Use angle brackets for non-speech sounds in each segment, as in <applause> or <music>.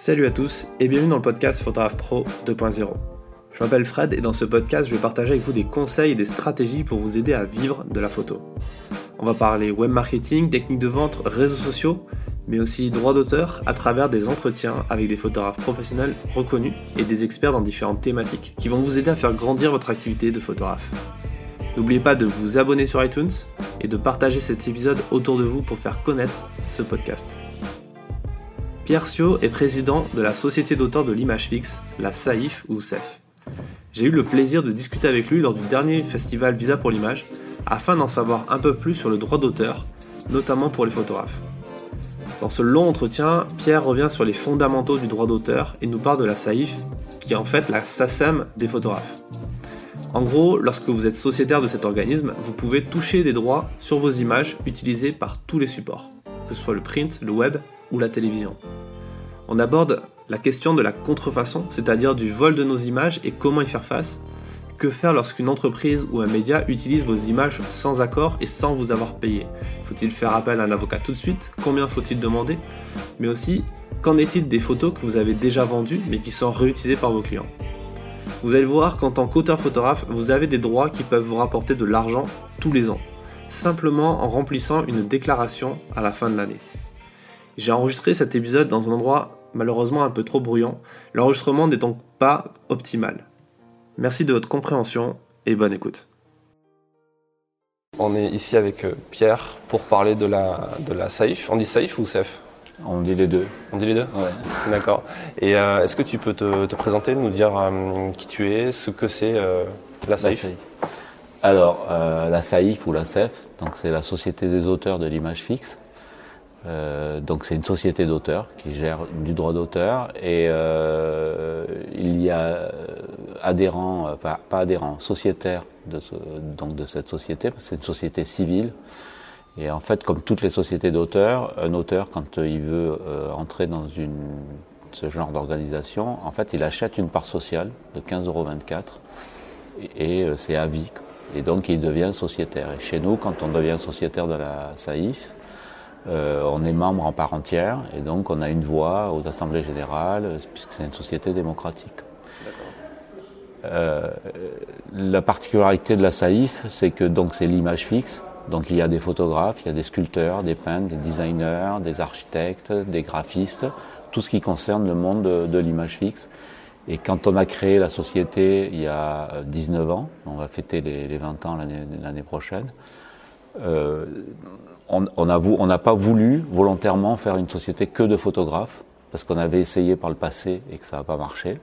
Salut à tous et bienvenue dans le podcast Photographe Pro 2.0. Je m'appelle Fred et dans ce podcast, je vais partager avec vous des conseils et des stratégies pour vous aider à vivre de la photo. On va parler web marketing, techniques de vente, réseaux sociaux, mais aussi droit d'auteur à travers des entretiens avec des photographes professionnels reconnus et des experts dans différentes thématiques qui vont vous aider à faire grandir votre activité de photographe. N'oubliez pas de vous abonner sur iTunes et de partager cet épisode autour de vous pour faire connaître ce podcast. Pierre Sio est président de la société d'auteurs de l'image fixe, la SAIF ou SEF. J'ai eu le plaisir de discuter avec lui lors du dernier festival Visa pour l'image afin d'en savoir un peu plus sur le droit d'auteur, notamment pour les photographes. Dans ce long entretien, Pierre revient sur les fondamentaux du droit d'auteur et nous parle de la SAIF, qui est en fait la SACEM des photographes. En gros, lorsque vous êtes sociétaire de cet organisme, vous pouvez toucher des droits sur vos images utilisées par tous les supports, que ce soit le print, le web ou la télévision. On aborde la question de la contrefaçon, c'est-à-dire du vol de nos images et comment y faire face. Que faire lorsqu'une entreprise ou un média utilise vos images sans accord et sans vous avoir payé? Faut-il faire appel à un avocat tout de suite? Combien faut-il demander? Mais aussi, qu'en est-il des photos que vous avez déjà vendues mais qui sont réutilisées par vos clients? Vous allez voir qu'en tant qu'auteur photographe, vous avez des droits qui peuvent vous rapporter de l'argent tous les ans, simplement en remplissant une déclaration à la fin de l'année. J'ai enregistré cet épisode dans un endroit malheureusement un peu trop bruyant, l'enregistrement n'est donc pas optimal. Merci de votre compréhension et bonne écoute. On est ici avec euh, Pierre pour parler de la, de la SAIF. On dit SAIF ou SEF On dit les deux. On dit les deux? Ouais. <laughs> D'accord. Et euh, est-ce que tu peux te, te présenter, nous dire euh, qui tu es, ce que c'est euh, la SAIF? Alors, euh, la SAIF ou la SEF, donc c'est la Société des auteurs de l'image fixe. Euh, donc c'est une société d'auteurs qui gère du droit d'auteur et euh, il y a adhérents, enfin pas adhérents, sociétaires de, ce, donc de cette société parce que c'est une société civile. Et en fait, comme toutes les sociétés d'auteurs, un auteur quand il veut euh, entrer dans une, ce genre d'organisation, en fait, il achète une part sociale de 15,24 euros et, et euh, c'est à vie. Et donc il devient sociétaire. Et chez nous, quand on devient sociétaire de la SAIF, euh, on est membre en part entière et donc on a une voix aux assemblées générales puisque c'est une société démocratique. Euh, la particularité de la SAIF, c'est que donc c'est l'image fixe. Donc il y a des photographes, il y a des sculpteurs, des peintres, des designers, des architectes, des graphistes, tout ce qui concerne le monde de, l'image fixe. Et quand on a créé la société il y a 19 ans, on va fêter les, les 20 ans l'année prochaine, euh, on n'a on pas voulu volontairement faire une société que de photographes, parce qu'on avait essayé par le passé et que ça n'a pas marché.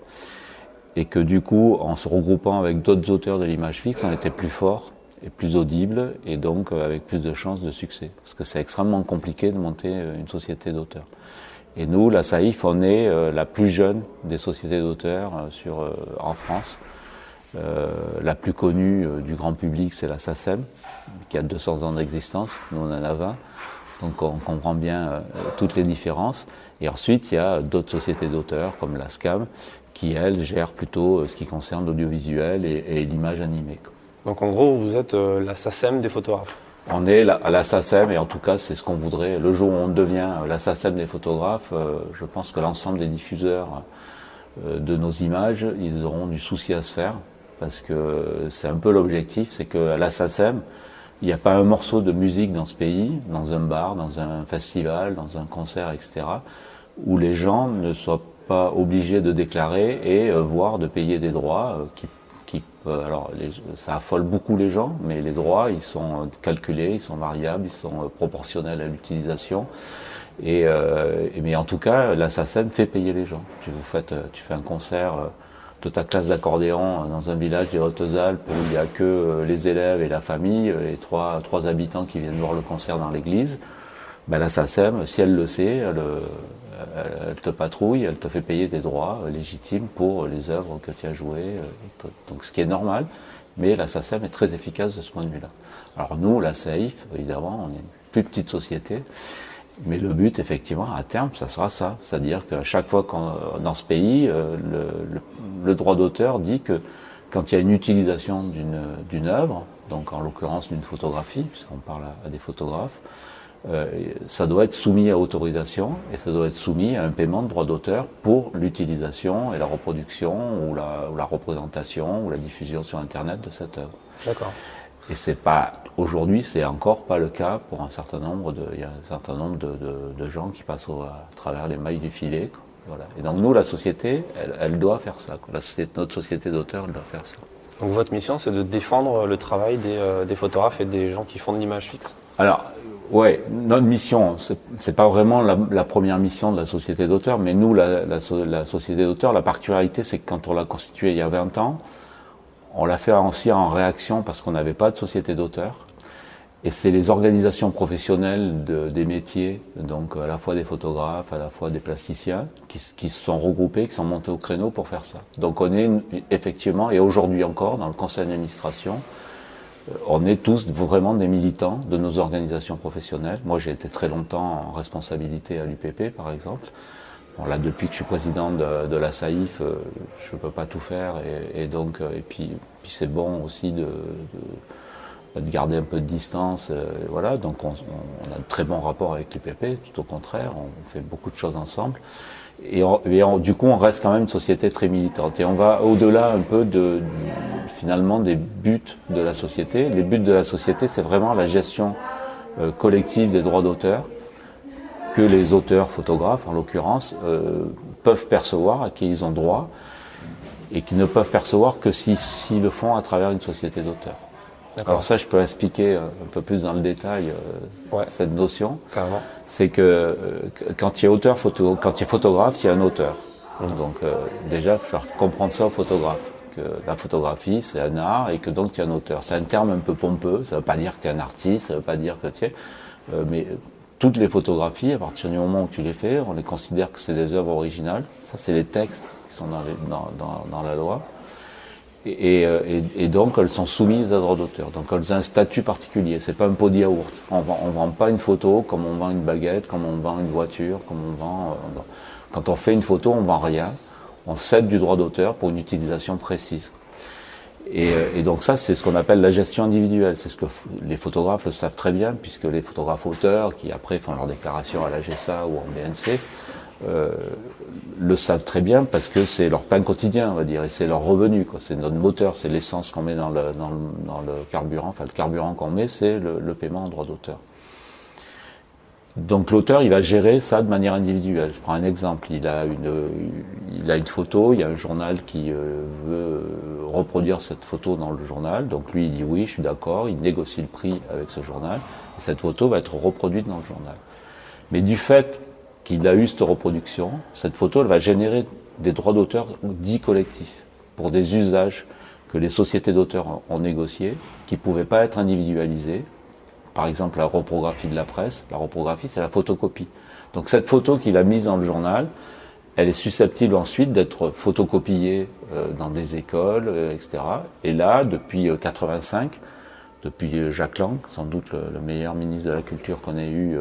Et que du coup, en se regroupant avec d'autres auteurs de l'image fixe, on était plus fort et plus audible, et donc euh, avec plus de chances de succès. Parce que c'est extrêmement compliqué de monter euh, une société d'auteurs. Et nous, la SAIF, on est euh, la plus jeune des sociétés d'auteurs sur en France. Euh, la plus connue euh, du grand public, c'est la SACEM, qui a 200 ans d'existence, nous on en a 20. Donc on comprend bien euh, toutes les différences. Et ensuite, il y a d'autres sociétés d'auteurs, comme la SCAM, qui, elle, gère plutôt ce qui concerne l'audiovisuel et, et l'image animée. Donc en gros, vous êtes la SACEM des photographes on est à la SACEM et en tout cas c'est ce qu'on voudrait. Le jour où on devient la SACEM des photographes, je pense que l'ensemble des diffuseurs de nos images, ils auront du souci à se faire parce que c'est un peu l'objectif, c'est qu'à la SACEM, il n'y a pas un morceau de musique dans ce pays, dans un bar, dans un festival, dans un concert, etc., où les gens ne soient pas obligés de déclarer et euh, voire de payer des droits euh, qui, euh, alors ça affole beaucoup les gens, mais les droits ils sont calculés, ils sont variables, ils sont proportionnels à l'utilisation. Et, mais en tout cas, la SACEM fait payer les gens. Tu fais un concert de ta classe d'accordéon dans un village des Hautes-Alpes où il n'y a que euh, les élèves et la famille, euh, les trois, trois habitants qui viennent voir le concert dans l'église, ben la SACEM, si elle le sait, elle, euh, elle, te patrouille, elle te fait payer des droits légitimes pour les œuvres que tu as jouées. Donc ce qui est normal, mais la SACEM est très efficace de ce point de vue-là. Alors nous, la SAIF, évidemment, on est une plus petite société, mais le but, effectivement, à terme, ça sera ça. C'est-à-dire qu'à chaque fois qu'on, dans ce pays, le, le, le droit d'auteur dit que quand il y a une utilisation d'une œuvre, donc en l'occurrence d'une photographie, puisqu'on parle à, des photographes, euh, ça doit être soumis à autorisation et ça doit être soumis à un paiement de droit d'auteur pour l'utilisation et la reproduction ou la, ou la, représentation ou la diffusion sur Internet de cette œuvre. D'accord. Et c'est pas aujourd'hui, c'est encore pas le cas pour un certain nombre de, il y a un certain nombre de, de, de gens qui passent à travers les mailles du filet. Voilà. Et donc nous, la société, elle, elle doit faire ça. La société, notre société d'auteur, elle doit faire ça. Donc votre mission, c'est de défendre le travail des, euh, des, photographes et des gens qui font de l'image fixe? Alors, ouais, notre mission, c'est pas vraiment la, la, première mission de la société d'auteur, mais nous, la, la, la société d'auteur, la particularité, c'est que quand on l'a constituée il y a 20 ans, on l'a fait aussi en réaction parce qu'on n'avait pas de société d'auteur. Et c'est les organisations professionnelles de, des métiers, donc à la fois des photographes, à la fois des plasticiens, qui, qui, se sont regroupés, qui sont montés au créneau pour faire ça. Donc on est effectivement, et aujourd'hui encore, dans le conseil d'administration, euh, on est tous vraiment des militants de nos organisations professionnelles. Moi, j'ai été très longtemps en responsabilité à l'UPP, par exemple. Bon, là, depuis que je suis président de, la SAIF, euh, je ne peux pas tout faire, et, donc, euh, et puis, c'est bon aussi de, de de garder un peu de distance. Euh, voilà, donc on, a de très bons rapports avec l'UPP, tout au contraire, on fait beaucoup de choses ensemble. Et, on, du coup, on reste quand même une société très militante. Et on va au-delà un peu de, finalement des buts de la société. Les buts de la société, c'est vraiment la gestion collective des droits d'auteur que les auteurs, photographes en l'occurrence, euh, peuvent percevoir, à qui ils ont droit, et qui ne peuvent percevoir que s'ils si, si le font à travers une société d'auteurs. Alors ça, je peux expliquer un peu plus dans le détail euh, ouais. cette notion. C'est que euh, quand tu es auteur photo, quand tu es photographe, tu es un auteur. Mmh. Donc euh, déjà, faire comprendre ça aux photographes que la photographie c'est un art et que donc tu es un auteur. C'est un terme un peu pompeux. Ça veut pas dire que tu es un artiste, ça veut pas dire que tu es. Euh, mais toutes les photographies, à partir du moment où tu les fais, on les considère que c'est des œuvres originales. Ça, c'est les textes qui sont dans, la loi. Et, euh, et, donc elles sont soumises à droit d'auteur. Donc elles ont un statut particulier. C'est pas un pot de yaourt. On vend, vend pas une photo comme on vend une baguette, comme on vend une voiture, comme on vend. Euh, quand on fait une photo, on vend rien. On cède du droit d'auteur pour une utilisation précise. Et, euh, et donc ça, c'est ce qu'on appelle la gestion individuelle. C'est ce que les photographes le savent très bien, puisque les photographes auteurs, qui après font leur déclaration à la GSA ou en BNC, euh, le savent très bien parce que c'est leur pain quotidien, on va dire, et c'est leur revenu. C'est notre moteur, c'est l'essence qu'on met dans le, carburant. Enfin, le carburant qu'on met, c'est le, le, paiement en droit d'auteur. Donc l'auteur, il va gérer ça de manière individuelle. Je prends un exemple. Il a une, il a une photo. Il y a un journal qui euh, veut reproduire cette photo dans le journal. Donc lui, il dit oui, je suis d'accord. Il négocie le prix avec ce journal. Et cette photo va être reproduite dans le journal. Mais du fait qu'il a eu cette reproduction, cette photo elle va générer des droits d'auteur dits collectifs pour des usages que les sociétés d'auteurs ont négociés, qui ne pouvaient pas être individualisés. Par exemple, la reprographie de la presse. La reprographie, c'est la photocopie. Donc cette photo qu'il a mise dans le journal, elle est susceptible ensuite d'être photocopiée euh, dans des écoles, euh, etc. Et là, depuis euh, 85, depuis Jacques Lang, sans doute le, le meilleur ministre de la Culture qu'on ait eu,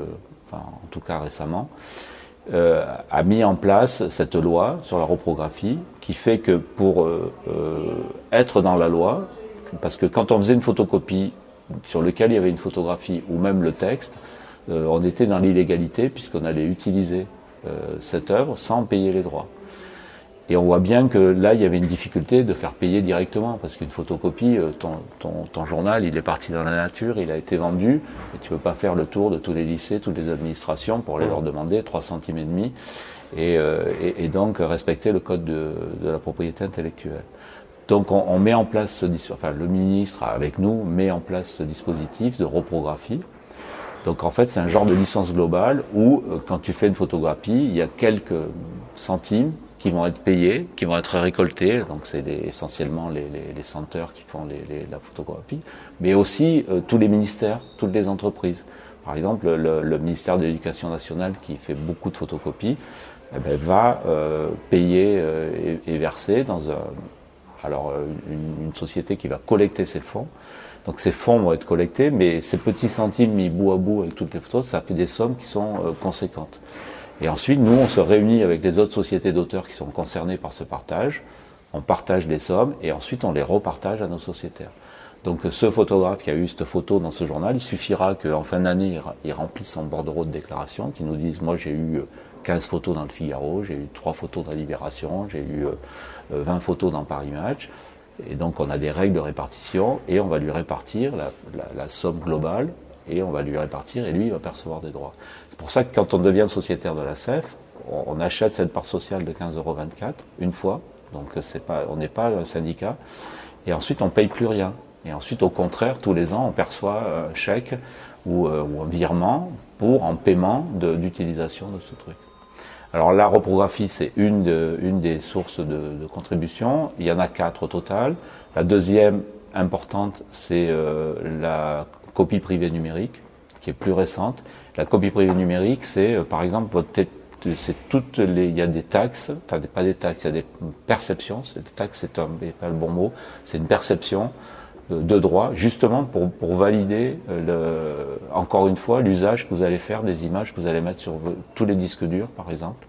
enfin en tout cas récemment, euh, a mis en place cette loi sur la reprographie qui fait que pour euh, euh, être dans la loi, parce que quand on faisait une photocopie sur lequel il y avait une photographie ou même le texte, euh, on était dans l'illégalité puisqu'on allait utiliser euh, cette œuvre sans payer les droits. Et on voit bien que là, il y avait une difficulté de faire payer directement, parce qu'une photocopie, euh, ton, ton, ton, journal, il est parti dans la nature, il a été vendu, et tu peux pas faire le tour de tous les lycées, toutes les administrations pour aller leur demander 3 centimes et demi, et, euh, et, et, donc respecter le code de, de la propriété intellectuelle. Donc on, on, met en place, ce, enfin le ministre avec nous met en place ce dispositif de reprographie. Donc en fait c'est un genre de licence globale où euh, quand tu fais une photographie, il y a quelques centimes qui vont être payés, qui vont être récoltés. Donc c'est essentiellement les, les, les, senteurs qui font les, la photographie, mais aussi euh, tous les ministères, toutes les entreprises. Par exemple, le, le ministère de l'Éducation nationale qui fait beaucoup de photocopies eh ben, va euh, payer euh, et, et, verser dans un, alors euh, une, société qui va collecter ces fonds. Donc ces fonds vont être collectés, mais ces petits centimes mis bout à bout avec toutes les photos, ça fait des sommes qui sont euh, conséquentes. Et ensuite, nous, on se réunit avec les autres sociétés d'auteurs qui sont concernées par ce partage. On partage les sommes et ensuite on les repartage à nos sociétaires. Donc ce photographe qui a eu cette photo dans ce journal, il suffira qu'en fin d'année, il remplisse son bordereau de déclaration, qu'il nous dise, moi j'ai eu 15 photos dans le Figaro, j'ai eu 3 photos dans Libération, j'ai eu 20 photos dans Paris Match. Et donc on a des règles de répartition et on va lui répartir la, somme globale et on va lui répartir et lui il va percevoir des droits. C'est pour ça que quand on devient sociétaire de la CEF, on, achète cette part sociale de 15,24 euros une fois, donc pas, on n'est pas un syndicat, et ensuite on ne paye plus rien. Et ensuite au contraire, tous les ans on perçoit un chèque ou, euh, un virement pour en paiement d'utilisation de ce truc. Alors la reprographie, c'est une, des sources de, contribution. Il y en a quatre au total. La deuxième importante, c'est euh, la copie privée numérique, qui est plus récente. La copie privée numérique, c'est euh, par exemple votre c'est toutes les, il y a des taxes, enfin pas des taxes, il y a des perceptions. Des taxes, c'est pas le bon mot. C'est une perception de droit, justement pour, pour valider, le, encore une fois, l'usage que vous allez faire des images que vous allez mettre sur tous les disques durs, par exemple.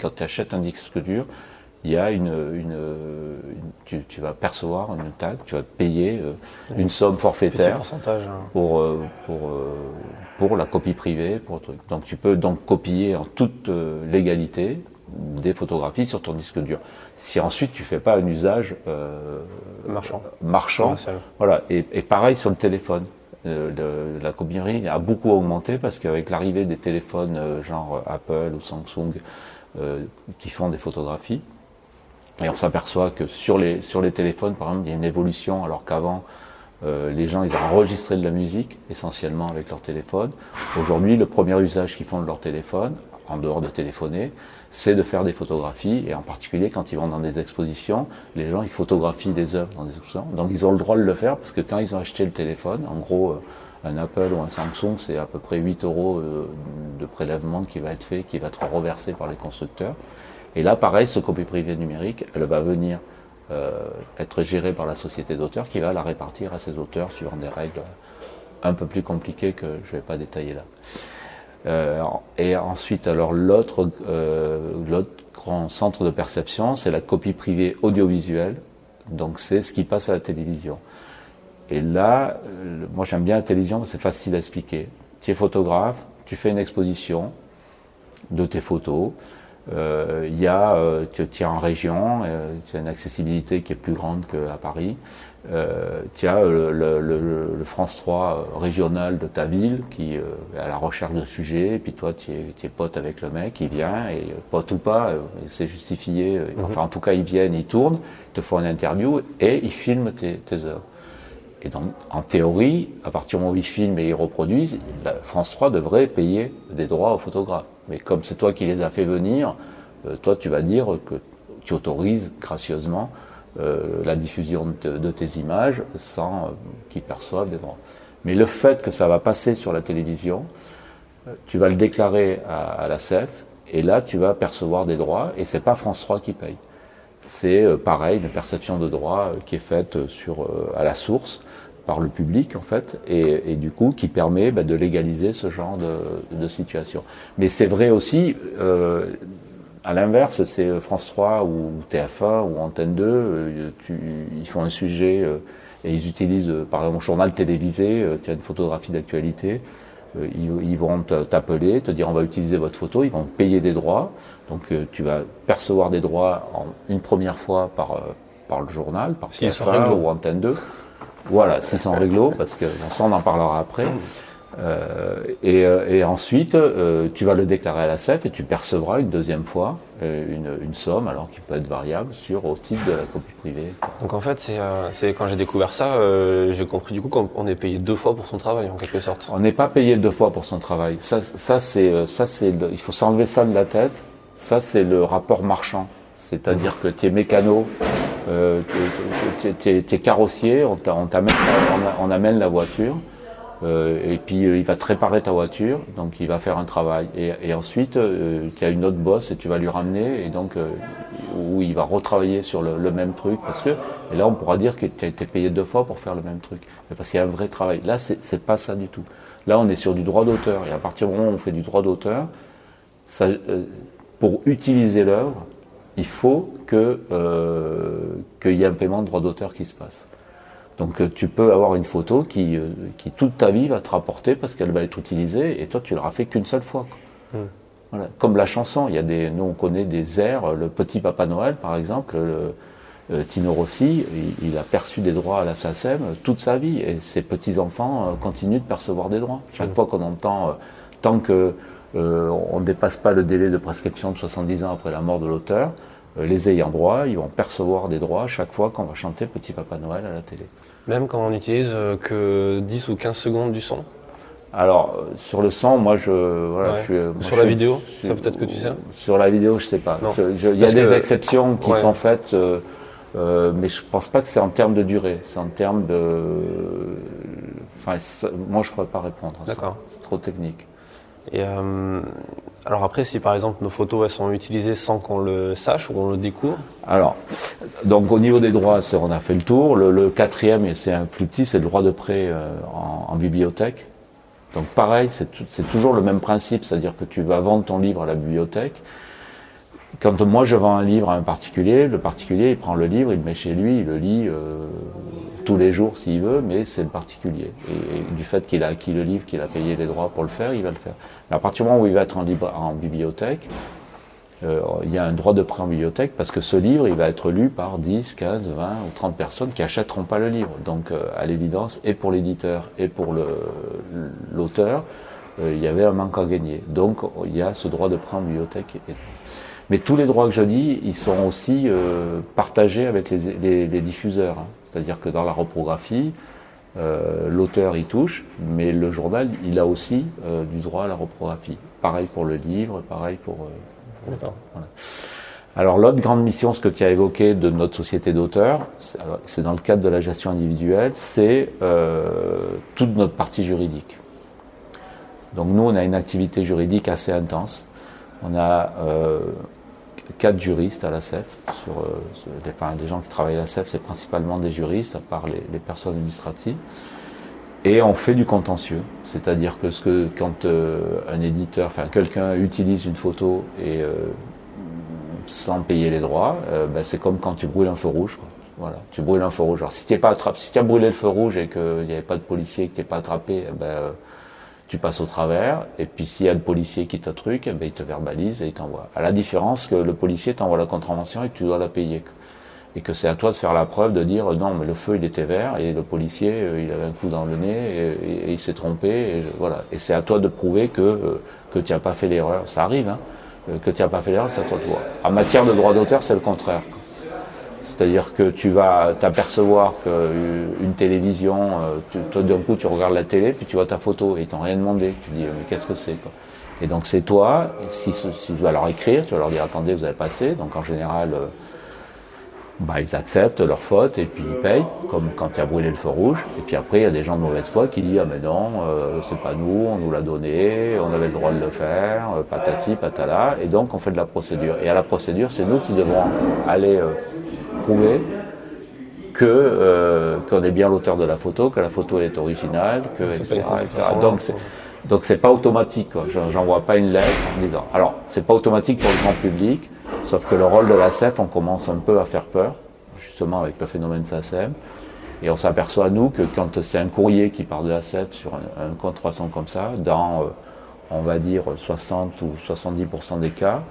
quand tu achètes un disque dur, il y a une, une, tu, tu, vas percevoir une taxe, tu vas payer euh, une somme forfaitaire hein. pour, euh, pour, euh, pour la copie privée. Pour truc. Donc tu peux donc copier en toute légalité des photographies sur ton disque dur. Si ensuite tu fais pas un usage euh, marchand, marchand voilà. Et, pareil sur le téléphone. Euh, la copierie a beaucoup augmenté parce qu'avec l'arrivée des téléphones euh, genre Apple ou Samsung qui font des photographies, et on s'aperçoit que sur les, sur les téléphones, par exemple, il y a une évolution, alors qu'avant, les gens, ils enregistraient de la musique, essentiellement avec leur téléphone. Aujourd'hui, le premier usage qu'ils font de leur téléphone, en dehors de téléphoner, c'est de faire des photographies, et en particulier quand ils vont dans des expositions, les gens ils photographient des œuvres dans des expositions, donc ils ont le droit de le faire parce que quand ils ont acheté le téléphone, en gros euh, un Apple ou un Samsung, c'est à peu près 8 euros euh, de prélèvement qui va être fait, qui va être reversé par les constructeurs. Et là, pareil, ce copie privée numérique, elle va venir euh, être gérée par la société d'auteurs qui va la répartir à ses auteurs suivant des règles un peu plus compliquées que je ne vais pas détailler là. Euh, et ensuite, alors l'autre euh, grand centre de perception, c'est la copie privée audiovisuelle. Donc c'est ce qui passe à la télévision. Et là, moi j'aime bien la télévision c'est facile à expliquer. Tu es photographe, tu fais une exposition de tes photos. Euh, il y a, euh, tu, es en région, tu as une accessibilité qui est plus grande qu'à Paris. Euh, tu as le, le, France 3 régional de ta ville qui euh, est à la recherche de sujets, et puis toi tu es, es, pote avec le mec, il vient, et euh, pote ou pas, euh, c'est justifié, mhm. enfin en tout cas ils viennent, ils tournent, ils te font une interview et ils filment tes, tes œuvres. Et donc en théorie, à partir du moment où ils filment et ils reproduisent, la France 3 devrait payer des droits aux photographes. Mais comme c'est toi qui les as fait venir, toi tu vas dire que tu autorises gracieusement euh, la diffusion de, tes images sans euh, qu'ils perçoivent des droits. Mais le fait que ça va passer sur la télévision, euh, tu vas le déclarer à, la CEF et là tu vas percevoir des droits et c'est pas France 3 qui paye. C'est pareil une perception de droits qui est faite sur à la source par le public en fait et, du coup qui permet bah, de légaliser ce genre de situation. Mais c'est vrai aussi à l'inverse, c'est France 3 ou TF1 ou Antenne 2, euh, ils font un sujet euh, et ils utilisent, euh, par exemple, un journal télévisé, tu as une photographie d'actualité, ils, vont t'appeler, te dire on va utiliser votre photo, ils vont payer des droits, donc tu vas percevoir des droits en, une première fois par, par le journal, par TF1 ou Antenne 2. Voilà, s'ils sont réglo, parce que ça on en parlera après. Euh, et, euh, et, ensuite, euh, tu vas le déclarer à la CEF et tu percevras une deuxième fois une, une, somme, alors qui peut être variable, sur au titre de la copie privée. Donc en fait, c'est quand j'ai découvert ça, j'ai compris du coup qu'on est payé deux fois pour son travail, en quelque sorte. On n'est pas payé deux fois pour son travail. Ça, ça c'est, ça c'est, il faut s'enlever ça de la tête. Ça, c'est le rapport marchand. C'est-à-dire que tu es mécano, tu es, carrossier, on, on, on, amène la voiture. Euh, et puis euh, il va te réparer ta voiture, donc il va faire un travail. Et, et ensuite, euh, tu as une autre bosse et tu vas lui ramener, et donc où il va retravailler sur le, même truc, parce que et là on pourra dire que tu as été payé deux fois pour faire le même truc, parce qu'il y a un vrai travail. Là, c'est pas ça du tout. Là, on est sur du droit d'auteur, et à partir du moment où on fait du droit d'auteur, pour utiliser l'œuvre, il faut qu'il y ait un paiement de droit d'auteur qui se passe. Donc euh, tu peux avoir une photo qui, euh, qui toute ta vie va te rapporter parce qu'elle va être utilisée et toi tu l'auras fait qu'une seule fois. Hmm. Voilà. Comme la chanson, il y a des, nous on connaît des airs, le petit Papa Noël par exemple, le- euh, Tino Rossi, il, il a perçu des droits à la SACEM toute sa vie et ses petits-enfants euh, continuent de percevoir des droits. Chaque Hmm. fois qu'on entend, euh, tant que on ne dépasse pas le délai de prescription de 70 ans après la mort de l'auteur, les ayants droit, ils vont percevoir des droits chaque fois qu'on va chanter Petit Papa Noël à la télé. Même quand on n'utilise euh, que 10 ou 15 secondes du son Alors, sur le son, moi, je. Voilà, Ouais. je suis, euh, moi, Sur je la suis- vidéo Ça, peut-être que tu sais Sur la vidéo, je sais pas. Il y a des que- exceptions qui Ouais. sont faites, euh, euh, mais je pense pas que c'est en termes de durée. C'est en termes de. Enfin, moi, je pourrais pas répondre à ça. D'accord. C'est trop technique. Et euh, alors après, si par exemple nos photos elles sont utilisées sans qu'on le sache ou qu'on le découvre, Alors, donc au niveau des droits, on a fait le tour. Le, quatrième, et c'est un plus petit, c'est le droit de prêt euh, en, bibliothèque. Donc pareil, c'est toujours le même principe, c'est-à-dire que tu vas vendre ton livre à la bibliothèque. Quand moi je vends un livre à un particulier, le particulier il prend le livre, il le met chez lui, il le lit euh, tous les jours s'il veut, mais c'est le particulier. Et, du fait qu'il a acquis le livre, qu'il a payé les droits pour le faire, il va le faire. Mais à partir du moment où il va être en, bibliothèque, euh, il y a un droit de prêt en bibliothèque parce que ce livre, il va être lu par 10, 15, 20 ou 30 personnes qui achèteront pas le livre. Donc, euh, à l'évidence, et pour l'éditeur et pour l'auteur, il y avait un manque à gagner. Donc, il y a ce droit de prêt en bibliothèque. Mais tous les droits que je dis, ils sont aussi euh, partagés avec les, les- les diffuseurs. hein. C'est-à-dire que dans la reprographie, euh, l'auteur y touche, mais le journal, il a aussi euh, du droit à la reprographie. Pareil pour le livre, pareil pour... alors l'autre grande mission, ce que tu as évoqué de notre société d'auteurs, c'est dans le cadre de la gestion individuelle, c'est toute notre partie juridique. Donc nous, on a une activité juridique assez intense. On a euh, quatre juristes à la CEF. Sur, euh, les, enfin, les gens qui travaillent à la CEF, c'est principalement des juristes, à part les, les personnes administratives. Et on fait du contentieux, c'est-à-dire que, ce que quand euh, un éditeur, enfin quelqu'un utilise une photo et euh, sans payer les droits, euh, ben, c'est comme quand tu brûles un feu rouge. Quoi. Voilà, tu brûles un feu rouge. Alors si tu pas attrapé, si as brûlé le feu rouge et qu'il n'y avait pas de policier, que tu pas attrapé, eh ben, euh, tu passes au travers. Et puis s'il y a le policier qui t'a truc, eh ben, il te verbalise et il t'envoie. À la différence que le policier t'envoie la contravention et que tu dois la payer. Et que c'est à toi de faire la preuve de dire non mais le feu il était vert et le policier euh, il avait un coup dans le nez et, il s'est trompé et voilà et c'est à toi de prouver que euh, que tu n'as pas fait l'erreur ça arrive hein, euh, que tu n'as pas fait l'erreur c'est à toi de voir en matière de droit d'auteur c'est le contraire. C'est-à-dire que tu vas t'apercevoir qu'une télévision, euh, toi d'un coup tu regardes la télé, puis tu vois ta photo et ils t'ont rien demandé. Tu dis mais qu'est-ce que c'est Et donc c'est toi, si, tu vas leur écrire, tu vas leur dire attendez vous avez passé. Donc en général, euh, bah, ils acceptent leur faute et puis ils payent, comme quand tu as brûlé le feu rouge. Et puis après il y a des gens de mauvaise foi qui disent ah mais non, euh, c'est pas nous, on nous l'a donné, on avait le droit de le faire, euh, patati patala. Et donc on fait de la procédure. Et à la procédure, c'est nous qui devons aller euh, prouver que euh, qu'on est bien l'auteur de la photo, que la photo est originale, que etc.. Donc c'est donc c'est pas automatique. J'envoie pas une lettre en disant. Alors c'est pas automatique pour le grand public, sauf que le rôle de la CEF, on commence un peu à faire peur, justement avec le phénomène SACEM. Et on s'aperçoit, nous, que quand c'est un courrier qui part de la CEF sur un, un compte 300 comme ça, dans, euh, on va dire, 60 ou 70% des cas,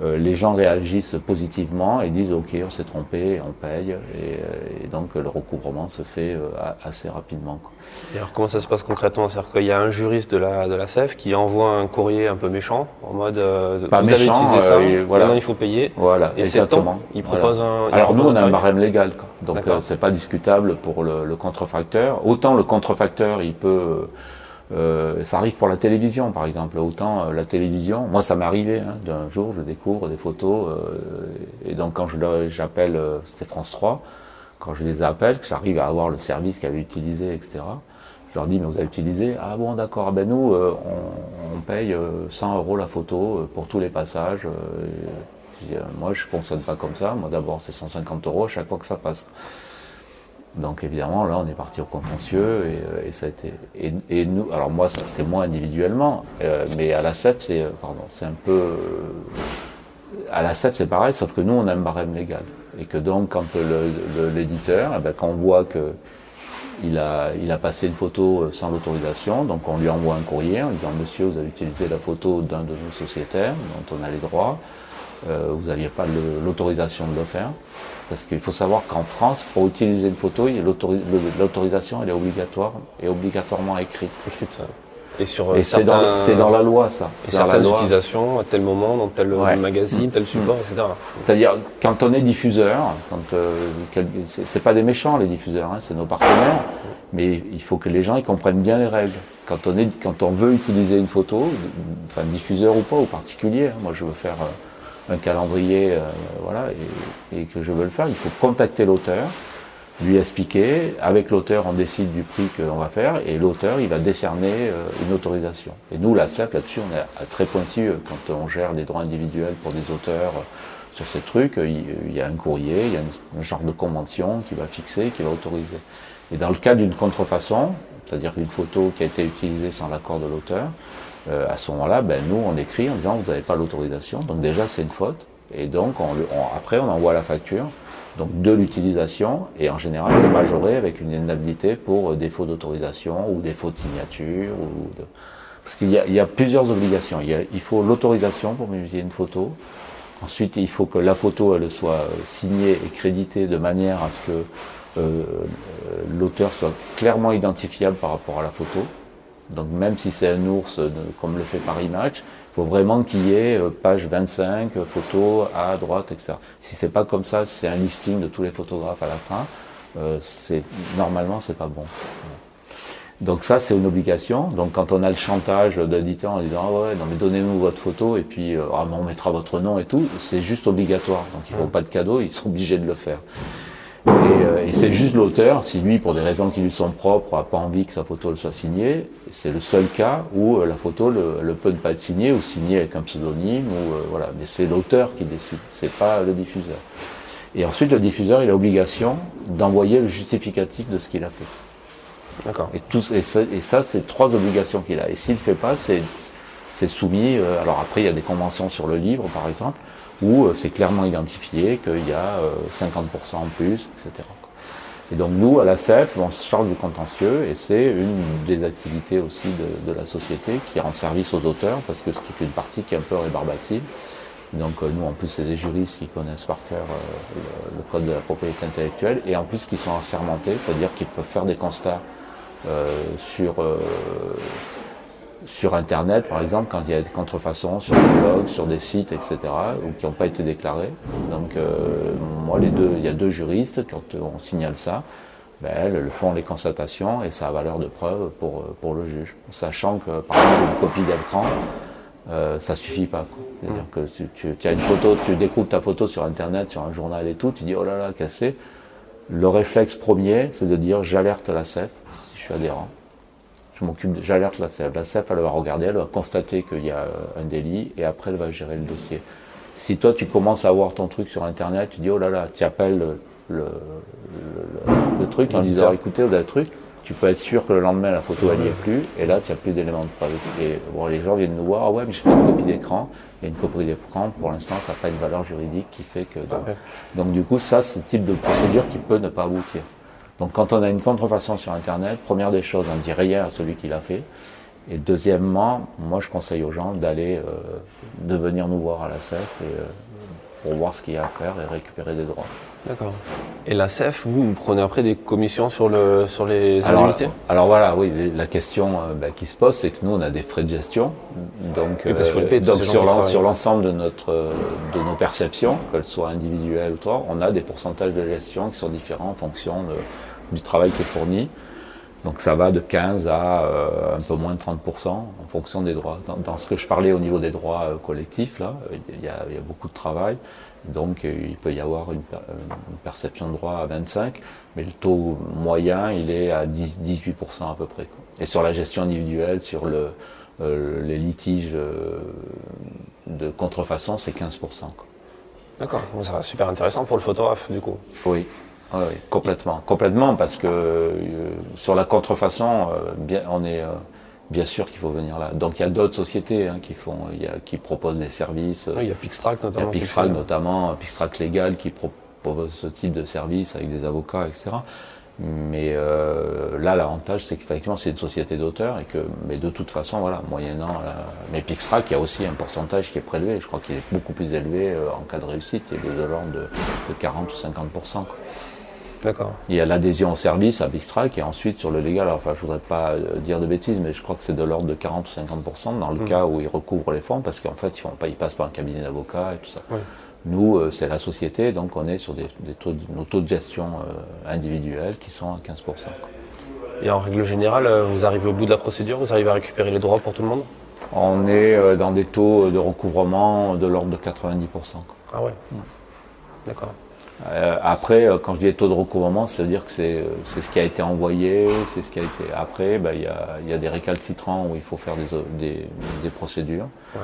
les gens réagissent positivement et disent ok on s'est trompé, on paye et, euh, et donc le recouvrement se fait euh, assez rapidement. quoi. Et alors comment ça se passe concrètement? C'est-à-dire qu'il y a un juriste de la, de la CEF qui envoie un courrier un peu méchant en mode euh, Pas vous méchant, avez utilisé ça, euh, voilà. maintenant il faut payer. Voilà, Et exactement. Il Voilà. propose un. Alors nous on a un barème légal, quoi. donc euh, c'est pas discutable pour le, le contrefacteur. Autant le contrefacteur il peut, euh, ça arrive pour la télévision par exemple. Autant euh, la télévision, moi ça m'est arrivé hein, d'un jour je découvre des photos euh, et donc quand j'appelle, euh, c'était France 3, quand je les appelle, que j'arrive à avoir le service qu'ils avaient utilisé, etc. Je leur dis mais vous avez utilisé? Ah bon d'accord, Ah ben nous euh, on, on paye euh, 100 euros la photo euh, pour tous les passages. euh, et je dis, euh, moi je fonctionne pas comme ça. Moi d'abord c'est 150 euros chaque fois que ça passe. Donc évidemment là on est parti au contentieux et, euh, ça a été. Et, nous, alors moi ça c'était moi individuellement, euh, mais à la 7 c'est euh, pardon c'est un peu à la 7 c'est pareil, sauf que nous on a un barème légal et que donc quand l'éditeur, eh ben, quand on voit que il a, il a passé une photo sans l'autorisation, donc on lui envoie un courrier en disant Monsieur, vous avez utilisé la photo d'un de nos sociétaires dont on a les droits, euh, vous n'aviez pas l'autorisation de le faire. Parce qu'il faut savoir qu'en France, pour utiliser une photo, l'autorisation elle est obligatoire et obligatoirement écrite. Écrite ça. Et, sur euh, c'est dans, la loi ça. Et certaines utilisations à tel moment, dans tel magazine, tel support, etc. C'est-à-dire quand on est diffuseur, quand euh, c'est pas des méchants les diffuseurs, hein, c'est nos partenaires, mais il faut que les gens ils comprennent bien les règles. Quand on est, quand on veut utiliser une photo, enfin diffuseur ou pas, ou particulier, hein, moi je veux faire euh, un calendrier, euh, voilà, et, que je veux le faire, il faut contacter l'auteur lui expliquer. Avec l'auteur, on décide du prix qu'on va faire et l'auteur, il va décerner euh, une autorisation. Et nous, la CEP, là-dessus, on est très pointu quand on gère des droits individuels pour des auteurs euh, sur ces trucs. Il y a un courrier, il y a un genre de convention qui va fixer, qui va autoriser. Et dans le cas d'une contrefaçon, c'est-à-dire une photo qui a été utilisée sans l'accord de l'auteur, euh, à ce moment-là, ben, nous, on écrit en disant vous n'avez pas l'autorisation. Donc déjà, c'est une faute. Et donc, on, après, on envoie la facture donc de l'utilisation, et en général c'est majoré avec une indemnité pour euh, défaut d'autorisation ou défaut de signature. Parce qu'il y, a plusieurs obligations. Il, faut l'autorisation pour publier une photo. Ensuite, il faut que la photo elle soit euh, signée et créditée de manière à ce que l'auteur soit clairement identifiable par rapport à la photo. Donc même si c'est un ours, comme le fait Paris Match, faut vraiment qu'il y ait euh, page 25, euh, photos à droite, etc. Si c'est pas comme ça, c'est un listing de tous les photographes à la fin. Euh, c'est normalement c'est pas bon. Donc ça c'est une obligation. Donc quand on a le chantage d'éditeur en disant ah ouais non mais donnez-nous votre photo et puis ah, on mettra votre nom et tout, c'est juste obligatoire. Donc ils font pas de cadeau, ils sont obligés de le faire. Euh, et, c'est juste l'auteur, si lui, pour des raisons qui lui sont propres, n'a pas envie que sa photo le soit signée, c'est le seul cas où euh, la photo le, peut ne pas être signée ou signée avec un pseudonyme, ou euh, voilà. Mais c'est l'auteur qui décide, c'est pas le diffuseur. Et ensuite, le diffuseur, il a l'obligation d'envoyer le justificatif de ce qu'il a fait. D'accord. Et, et, ça, et ça c'est trois obligations qu'il a. Et s'il ne fait pas, c'est soumis. alors après, il y a des conventions sur le livre, par exemple où euh, c'est clairement identifié qu'il y a 50% euh, en plus, etc. Et donc nous, à la CEF, on se charge du contentieux et c'est une des activités aussi de, la société qui rend service aux auteurs parce que c'est toute une partie qui est un peu rébarbative. Donc euh, nous, en plus, c'est des juristes qui connaissent par cœur le, code de la propriété intellectuelle et en plus qui sont assermentés, c'est-à-dire qu'ils peuvent faire des constats sur sur Internet, par exemple, quand il y a des contrefaçons sur des blogs, sur des sites, etc., ou qui n'ont pas été déclarés. Donc, euh, moi, les deux, il y a deux juristes, quand on signale ça, ben, elles font les constatations et ça a valeur de preuve pour, pour le juge. Sachant que, par exemple, une copie d'écran, euh, ça suffit pas. C'est-à-dire que tu, tu, as une photo, tu découvres ta photo sur Internet, sur un journal et tout, tu dis, oh là là, cassé. Le réflexe premier, c'est de dire, j'alerte la CEF si je suis adhérent je m'occupe, j'alerte la CEF. La CEF, elle va regarder, elle va constater qu'il y a un délit et après elle va gérer le dossier. Si toi tu commences à voir ton truc sur internet, tu dis oh là là, tu appelles le, le, truc en disant écoutez, avez truc, tu peux être sûr que le lendemain la photo elle n'y est plus et là tu n'as plus d'éléments de preuve. Et bon, les gens viennent nous voir, ah ouais, mais je fais une copie d'écran et une copie d'écran, pour l'instant ça n'a pas une valeur juridique qui fait que. Donc, donc du coup, ça c'est le type de procédure qui peut ne pas aboutir. Donc quand on a une contrefaçon sur Internet, première des choses, on dit rien à celui qui l'a fait. Et deuxièmement, moi je conseille aux gens d'aller, euh, de venir nous voir à la CEF euh, pour voir ce qu'il y a à faire et récupérer des droits. D'accord. Et la CEF, vous, vous prenez après des commissions sur, le, sur les indemnités alors, voilà, oui, la question euh, bah, qui se pose, c'est que nous, on a des frais de gestion. Donc, donc sur l'ensemble de, notre, de nos perceptions, qu'elles soient individuelles ou toi, on a des pourcentages de gestion qui sont différents en fonction de du travail qui est fourni. Donc ça va de 15 à euh, un peu moins de 30% en fonction des droits. Dans, ce que je parlais au niveau des droits euh, collectifs, là, il y, a, beaucoup de travail. Donc euh, il peut y avoir une, perception de droit à 25, mais le taux moyen, il est à 10, 18% à peu près. Et sur la gestion individuelle, sur le, les litiges de contrefaçon, c'est 15%. D'accord, ça va super intéressant pour le photographe du coup. Oui, oui, complètement. Complètement, parce que euh, sur la contrefaçon, euh, bien, on est euh, bien sûr qu'il faut venir là. Donc il y a d'autres sociétés hein, qui font, il y a, qui proposent des services. il y a Pixtrack notamment. Il y a Pixtrack notamment, Pixtrack légal qui propose ce type de service avec des avocats, etc. Mais euh, là, l'avantage, c'est qu'effectivement, c'est une société d'auteur et que, mais de toute façon, voilà, moyennant, mais Pixtrack, il y a aussi un pourcentage qui est prélevé. Je crois qu'il est beaucoup plus élevé euh, en cas de réussite. Il est de l'ordre de, de, 40 ou 50 D'accord. Il y a l'adhésion au service à Pixtrack et ensuite sur le légal, enfin, je voudrais pas dire de bêtises, mais je crois que c'est de l'ordre de 40 ou 50% dans le mmh. cas où ils recouvrent les fonds parce qu'en fait, ils, font pas, ils passent par un cabinet d'avocats et tout ça. Nous, euh, c'est la société, donc on est sur des, taux nos taux de gestion euh, individuels qui sont à 15%. Et en règle générale, euh, vous arrivez au bout de la procédure, vous arrivez à récupérer les droits pour tout le monde? On est dans des taux de recouvrement de l'ordre de 90%. Ah ouais D'accord. Après, quand je dis taux de recouvrement, ça veut dire que c'est ce qui a été envoyé, c'est ce qui a été. Après, bah, il y, a, des récalcitrants où il faut faire des, des procédures. Ouais.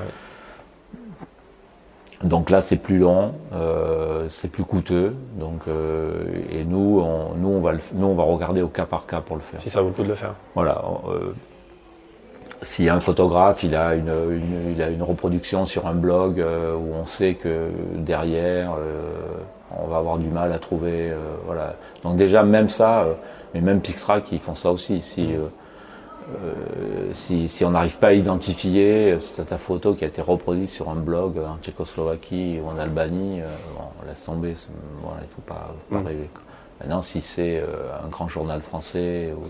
Donc là, c'est plus long, euh, c'est plus coûteux. Donc, euh, et nous, on, nous, on va nous, on va regarder au cas par cas pour le faire. Si ça vaut le coup de le faire. Voilà. Euh, S'il y a un photographe, il a une, il a une reproduction sur un blog euh, où on sait que derrière, euh, on va avoir du mal à trouver. voilà. Donc déjà, même ça, mais même Pixtrack, ils font ça aussi. Si, euh, si, si, on n'arrive pas à identifier c'est ta photo qui a été reproduite sur un blog en Tchécoslovaquie ou en Albanie, euh, on laisse tomber, voilà, il ne faut pas, pas mm. rêver. Maintenant, si c'est euh, un grand journal français, ou,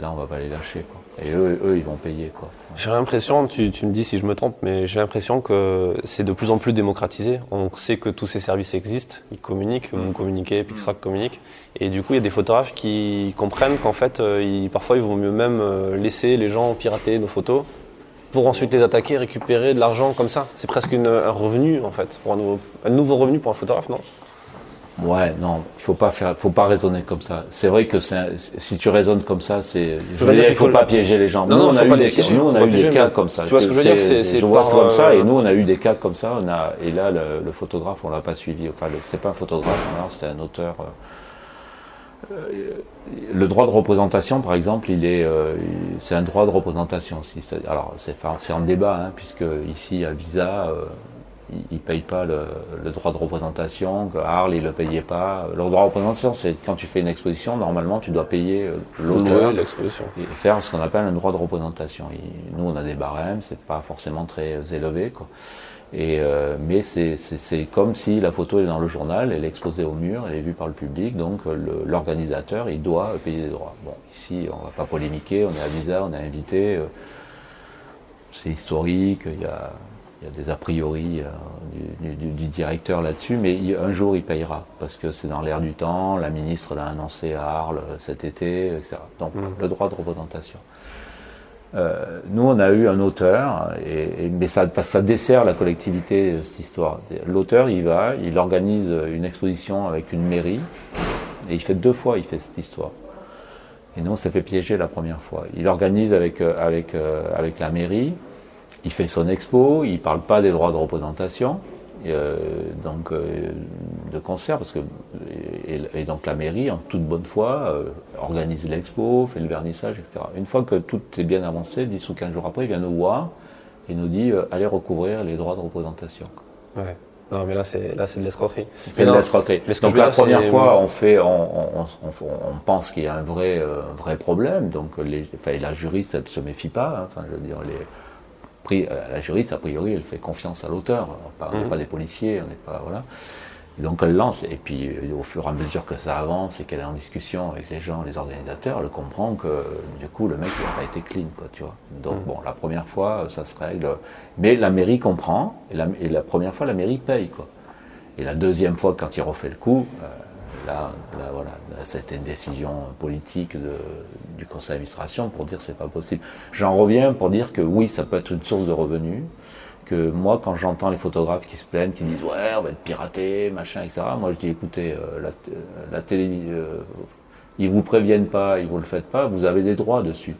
là, on va pas les lâcher. Quoi. Et eux, eux, ils vont payer. Quoi. J'ai l'impression, tu, tu, me dis si je me trompe, mais j'ai l'impression que c'est de plus en plus démocratisé. On sait que tous ces services existent, ils communiquent, vous communiquez, Pixtrack communique. Et du coup, il y a des photographes qui comprennent qu'en fait, euh, ils, parfois, il vaut mieux même euh, laisser les gens pirater nos photos pour ensuite les attaquer, récupérer de l'argent comme ça. C'est presque un revenu, en fait, pour un nouveau, un nouveau revenu pour un photographe, non? Ouais, non, il faut pas faire, faut pas raisonner comme ça. C'est vrai que si tu raisonnes comme ça, c'est, je veux dire, il faut, pas piéger les gens. Non, nous, on a eu des, nous, on a eu des cas comme ça. Tu vois ce que je veux dire c'est, Je vois ça comme ça, et nous, on a eu des cas comme ça. On a, et là, le, le photographe, on l'a pas suivi. Enfin, c'est pas un photographe, c'était un auteur. Euh, le droit de représentation, par exemple, il est, euh, c'est un droit de représentation aussi. Alors, c'est, c'est en débat, hein, puisque ici à Visa. Euh, ils ne payent pas le, droit de représentation, que Arles, ils ne le payaient pas. Le droit de représentation, c'est quand tu fais une exposition, normalement, tu dois payer euh, l'auteur et faire ce qu'on appelle un droit de représentation. nous, on a des barèmes, c'est pas forcément très euh, élevé, quoi. Et, euh, mais c'est comme si la photo est dans le journal, elle est exposée au mur, elle est vue par le public, donc l'organisateur, il doit payer des droits. Bon, ici, on va pas polémiquer, on est à visa, on est invité, c'est historique, il y a il y a des a priori euh, du, directeur là-dessus, mais un jour il payera, parce que c'est dans l'air du temps, la ministre l'a annoncé à Arles cet été, etc. Donc mmh. le droit de représentation. Euh, nous, on a eu un auteur, et, mais ça, ça dessert la collectivité, cette histoire. L'auteur, il va, il organise une exposition avec une mairie, et il fait deux fois, il fait cette histoire. Et nous, on s'est fait piéger la première fois. Il organise avec, euh, avec, avec la mairie, il fait son expo, il ne parle pas des droits de représentation, euh, donc euh, de concert, parce que et, donc la mairie, en toute bonne foi, euh, organise l'expo, fait le vernissage, etc. Une fois que tout est bien avancé, 10 ou 15 jours après, il vient nous voir et nous dit allez recouvrir les droits de représentation. Ouais. Non, mais là, c'est là, c'est de l'escroquerie. C'est de l'escroquerie. Donc la première fois, on fait, on, on, on, pense qu'il y a un vrai, vrai problème. Donc les, enfin, la juriste, elle ne se méfie pas. Hein. enfin, je veux dire, les, la juriste, a priori, elle fait confiance à l'auteur. On n'est mhm. pas des policiers, on n'est pas. Voilà. Et donc elle lance, et puis euh, au fur et à mesure que ça avance et qu'elle est en discussion avec les gens, les organisateurs, elle comprend que du coup le mec n'a pas été clean, quoi, tu vois. Donc mhm. bon, la première fois, ça se règle. Mais la mairie comprend, et la, et la première fois, la mairie paye, quoi. Et la deuxième fois, quand il refait le coup, euh, là, là, voilà, c'était une décision politique du conseil d'administration pour dire c'est pas possible. J'en reviens pour dire que oui, ça peut être une source de revenus. Que moi, quand j'entends les photographes qui se plaignent, qui disent ouais, on va être piraté, machin, etc. Moi, je dis écoutez, euh, la, télé, euh, ils vous préviennent pas, ils vous le faites pas, vous avez des droits dessus.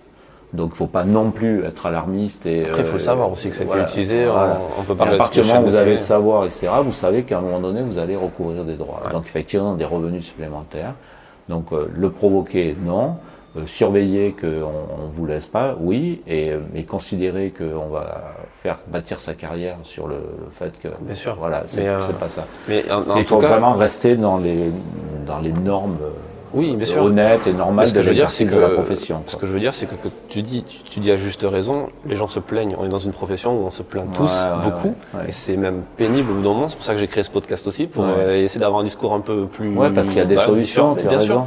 Donc, il faut pas non plus être alarmiste. Et, Après, il faut le savoir aussi que c'était utilisé. On, peut pas. à partir du moment où vous allez le savoir, etc., vous savez qu'à un moment donné, vous allez recourir des droits. Donc, effectivement, des revenus supplémentaires. Donc, euh, le provoquer, non. Euh, surveiller qu'on ne vous laisse pas, oui, et, mais considérer qu'on va faire bâtir sa carrière sur le, fait que. Bien sûr. Voilà, c'est euh, pas ça. Mais il faut vraiment rester dans les, dans les normes oui, bien sûr. honnête et normal de l'exercice de la profession. Ce que je veux dire, c'est que, tu dis, tu, dis à juste raison, les gens se plaignent. On est dans une profession où on se plaint tous beaucoup, et c'est même pénible au bout d'un moment. C'est pour ça que j'ai créé ce podcast aussi pour euh, essayer d'avoir un discours un peu plus. Ouais, parce qu'il y a des solutions. bien sûr.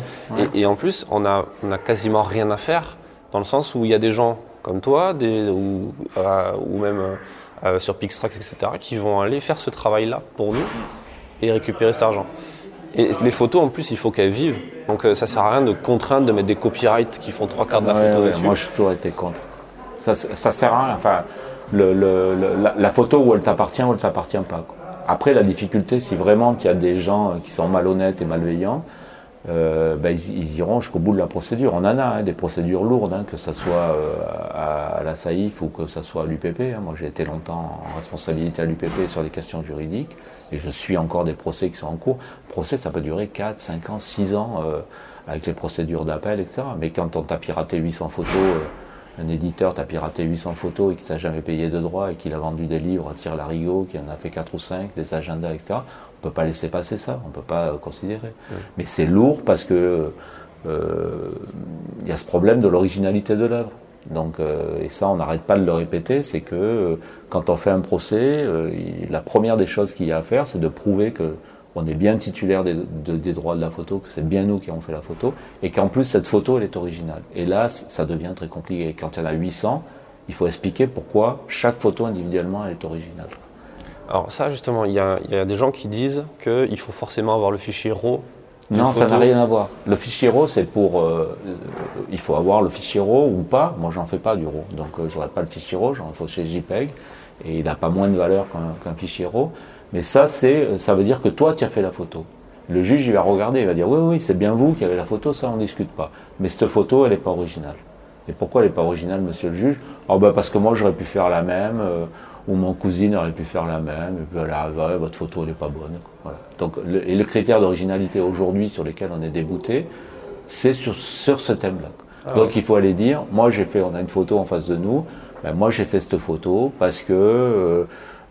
Et, en plus, on a, on a quasiment rien à faire dans le sens où il y a des gens comme toi, des, ou, euh, ou même euh, sur Pixtrax, etc., qui vont aller faire ce travail-là pour nous et récupérer cet argent. Et les photos, en plus, il faut qu'elles vivent. Donc euh, ça sert à rien de contraindre de mettre des copyrights qui font trois quarts de la photo dessus. Moi, j'ai toujours été contre. Ça, ça sert à rien. Enfin, le, le, la, photo où elle t'appartient ou elle t'appartient pas. Après, la difficulté, si vraiment il y a des gens qui sont malhonnêtes et malveillants, euh, ben, ils, iront jusqu'au bout de la procédure. On en a hein, des procédures lourdes, hein, que ce soit euh, à, la SAIF ou que ce soit à l'UPP. Moi, j'ai été longtemps en responsabilité à l'UPP sur les questions juridiques et je suis encore des procès qui sont en cours. procès, ça peut durer 4, 5 ans, 6 ans euh, avec les procédures d'appel, etc. Mais quand on t'a piraté 800 photos, un éditeur t'a piraté 800 photos et qui t'a jamais payé de droit et qu'il a vendu des livres à Tire Larigot, qui en a fait 4 ou 5, des agendas, etc on peut pas laisser passer ça, on peut pas considérer. Mais c'est lourd parce que euh, il y a ce problème de l'originalité de l'œuvre. Donc, euh, et ça, on n'arrête pas de le répéter, c'est que euh, quand on fait un procès, la première des choses qu'il y a à faire, c'est de prouver que on est bien titulaire des, des droits de la photo, que c'est bien nous qui avons fait la photo, et qu'en plus cette photo elle est originale. Et là, ça devient très compliqué. Quand il y en a 800, il faut expliquer pourquoi chaque photo individuellement elle est originale. Alors ça justement, il y a, des gens qui disent qu'il faut forcément avoir le fichier RAW. Non, ça n'a rien à voir. Le fichier RAW, c'est pour... Euh, il faut avoir le fichier RAW ou pas. Moi, j'en fais pas du RAW. Donc, je euh, j'aurais pas le fichier RAW, j'en fais chez JPEG. Et il n'a pas moins de valeur qu'un fichier RAW. Mais ça, ça veut dire que toi, tu as fait la photo. Le juge, il va regarder, il va dire, oui, oui, c'est bien vous qui avez la photo, ça, on ne discute pas. Mais cette photo, elle n'est pas originale. Et pourquoi elle n'est pas originale, monsieur le juge? Oh, ben Parce que moi, j'aurais pu faire la même. Euh, ou mon cousine aurait pu faire la même, et puis elle votre photo n'est pas bonne. Voilà. Donc, et le critère d'originalité aujourd'hui sur lequel on est débouté, c'est sur, sur ce thème-là. Ah Donc il faut aller dire, moi j'ai fait, on a une photo en face de nous, ben, moi j'ai fait cette photo parce que euh,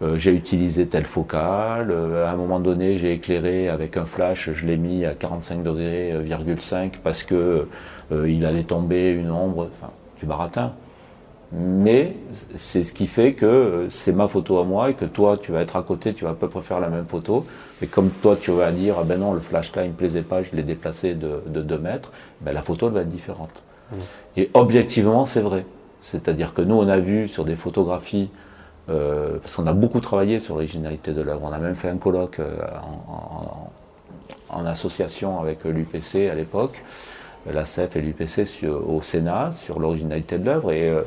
euh, j'ai utilisé tel focal, euh, à un moment donné j'ai éclairé avec un flash, je l'ai mis à 45 degrés, 5 parce que il allait tomber une ombre, enfin du baratin mais c'est ce qui fait que c'est ma photo à moi et que toi tu vas être à côté, tu vas à peu près faire la même photo. Et comme toi tu vas dire ah ben non le flash là il me plaisait pas, je l'ai déplacé de, de 2 mètres, ben la photo va être différente. Mmh. Et objectivement c'est vrai. C'est-à-dire que nous on a vu sur des photographies, euh, parce qu'on a beaucoup travaillé sur l'originalité de l'œuvre, on a même fait un colloque euh, en, en, association avec l'UPC à l'époque, la CEF et l'UPC au Sénat sur l'originalité de l'œuvre et euh,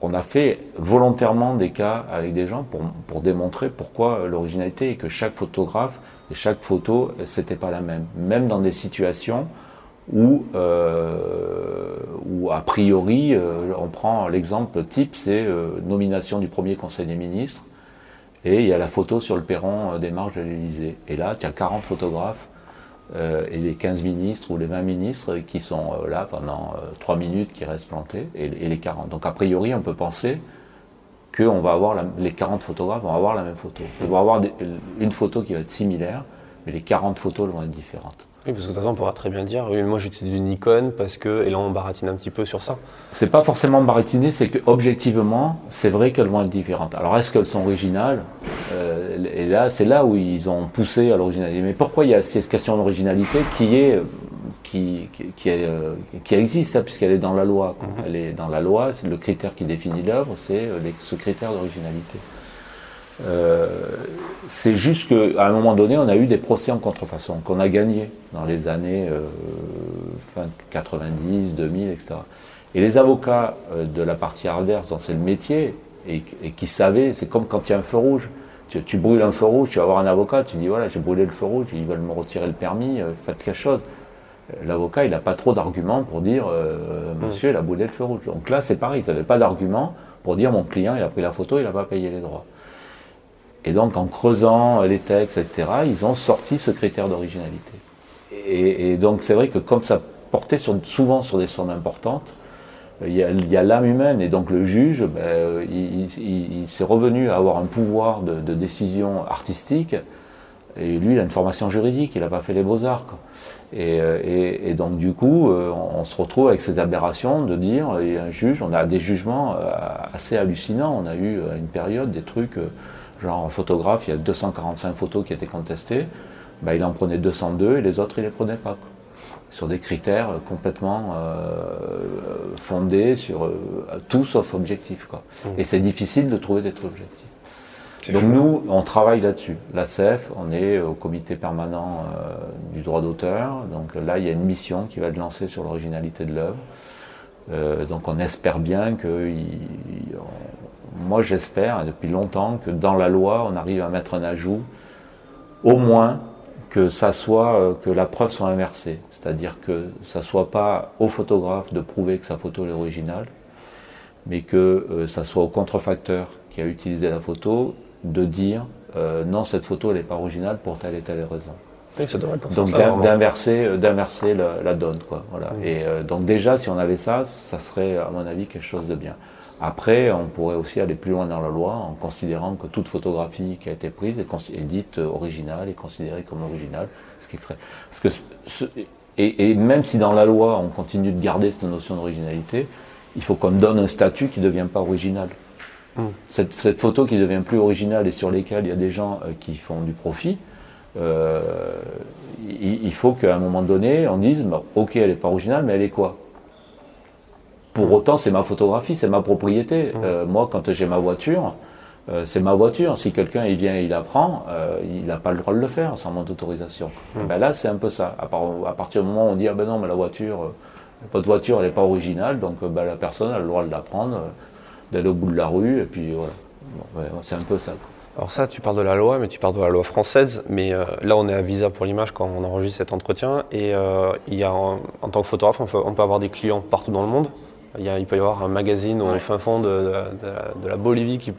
on a fait volontairement des cas avec des gens pour, démontrer pourquoi l'originalité et que chaque photographe et chaque photo, c'était pas la même. Même dans des situations où, euh, a priori, euh, on prend l'exemple type, c'est euh, nomination du premier conseil des ministres, et il y a la photo sur le perron des marches de l'Élysée. Et là, il y a 40 photographes euh, et les 15 ministres ou les 20 ministres qui sont euh, là pendant 3 euh, minutes, qui restent plantés, et, les 40. Donc a priori, on peut penser qu'on va avoir les 40 photographes vont avoir la même photo. Ils vont avoir une photo qui va être similaire, mais les 40 photos vont être différentes. Oui, parce que de toute façon, on pourra très bien dire, oui, moi j'utilise du Nikon parce que, et là on baratine un petit peu sur ça. C'est pas forcément baratiner, c'est que objectivement, c'est vrai qu'elles vont être différentes. Alors est-ce qu'elles sont originales? Euh, Et là, c'est là où ils ont poussé à l'originalité. Mais pourquoi il y a cette question d'originalité qui est qui, qui, euh, qui existe, hein, puisqu'elle est dans la loi. Mhm. Elle est dans la loi, c'est le critère qui définit l'œuvre, c'est euh, ce critère d'originalité. Euh, c'est juste qu'à un moment donné, on a eu des procès en contrefaçon qu'on a gagnés dans les années euh, fin 90, 2000, etc. Et les avocats euh, de la partie adverse, dont c'est le métier, et, qui savaient, c'est comme quand il y a un feu rouge. Tu, brûles un feu rouge, tu vas voir un avocat, tu dis voilà, j'ai brûlé le feu rouge, ils veulent me retirer le permis, faites quelque chose. L'avocat, il n'a pas trop d'arguments pour dire monsieur, il a brûlé le feu rouge. Donc là, c'est pareil, ils n'avaient pas d'arguments pour dire mon client, il a pris la photo, il n'a pas payé les droits. Et donc, en creusant les textes, etc., ils ont sorti ce critère d'originalité. Et, donc, c'est vrai que comme ça portait souvent sur des sommes importantes, il y a, l'âme humaine et donc le juge, ben, il, s'est revenu à avoir un pouvoir de, décision artistique Et lui, il a une formation juridique, il n'a pas fait les beaux-arts. Et, et, donc, du coup, on, se retrouve avec cette aberration de dire, et un juge, on a des jugements assez hallucinants. On a eu une période des trucs, genre un photographe, il y a 245 photos qui étaient contestées, bah, il en prenait 202 et les autres, il ne les prenait pas sur des critères complètement euh, fondés sur euh, tout sauf objectif. Quoi. Mmh. Et c'est difficile de trouver des trucs objectifs. Donc nous, on travaille là-dessus. La CEF, on est au comité permanent euh, du droit d'auteur. Donc là, il y a une mission qui va être lancée sur l'originalité de l'œuvre. donc on espère bien que... moi j'espère depuis longtemps que dans la loi, on arrive à mettre un ajout au moins que ça soit euh, que la preuve soit inversée, c'est-à-dire que ça soit pas au photographe de prouver que sa photo est originale, mais que euh, ça soit au contrefacteur qui a utilisé la photo de dire euh, non cette photo elle n'est pas originale pour telle et telle raison. donc d'inverser d'inverser la, donne quoi. Voilà. Et donc déjà si on avait ça, ça serait à mon avis quelque chose de bien. Après, on pourrait aussi aller plus loin dans la loi en considérant que toute photographie qui a été prise est, dite originale et considérée comme originale, ce qui ferait. Parce que et, même si dans la loi on continue de garder cette notion d'originalité, il faut qu'on donne un statut qui ne devient pas original. Hmm. Cette, photo qui devient plus originale et sur lesquelles il y a des gens euh, qui font du profit, euh, il, faut qu'à un moment donné on dise ok elle n'est pas originale mais elle est quoi? Pour autant, c'est ma photographie, c'est ma propriété. Euh, moi, quand j'ai ma voiture, euh, c'est ma voiture. Si quelqu'un il vient, il la prend, euh, il n'a pas le droit de le faire sans mon autorisation. Ben là, c'est un peu ça. À, partir du moment où on dit ah ben non, mais la voiture, votre voiture, elle n'est pas originale, donc ben, la personne a le droit de la prendre, d'aller au bout de la rue, et puis voilà. c'est un peu ça. Alors ça, tu parles de la loi, mais tu parles de la loi française. Mais là, on est à Visa pour l'image quand on enregistre cet entretien. Et il y a, en, tant que photographe, on peut avoir des clients partout dans le monde. Il, peut y avoir un magazine au fin fond de, la, Bolivie qui,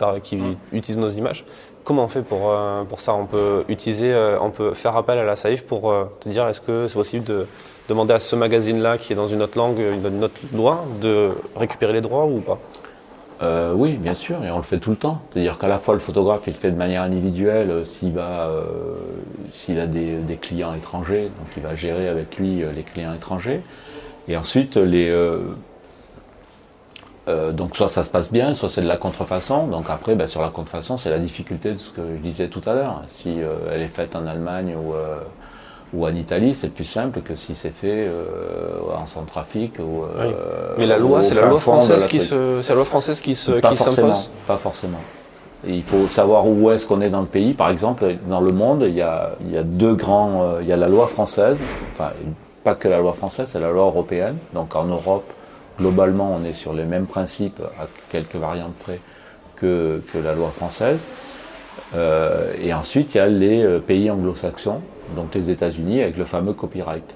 utilise nos images. Comment on fait pour, euh, ça? On peut utiliser, euh, on peut faire appel à la SAIF pour euh, te dire est-ce que c'est possible de demander à ce magazine-là qui est dans une autre langue, une autre loi, de récupérer les droits ou pas? Oui, bien sûr, et on le fait tout le temps. C'est-à-dire qu'à la fois le photographe, il le fait de manière individuelle s'il a des, clients étrangers, donc il va gérer avec lui les clients étrangers. Et ensuite, les, euh, donc soit ça se passe bien, soit c'est de la contrefaçon. Donc après, ben, sur la contrefaçon, c'est la difficulté de ce que je disais tout à l'heure. Si euh, elle est faite en Allemagne ou, euh, ou en Italie, c'est plus simple que si c'est fait en Centrafrique ou. Mais la loi, c'est la loi française qui se, c'est la loi française qui se, pas forcément, Pas forcément. il faut savoir où est-ce qu'on est dans le pays. Par exemple, dans le monde, il y a, il y a deux grands. il y a la loi française, enfin pas que la loi française, c'est la loi européenne. Donc en Europe globalement, on est sur les mêmes principes, à quelques variantes près, que, la loi française. Euh, et ensuite, il y a les euh, pays anglo-saxons, donc les États-Unis, avec le fameux copyright.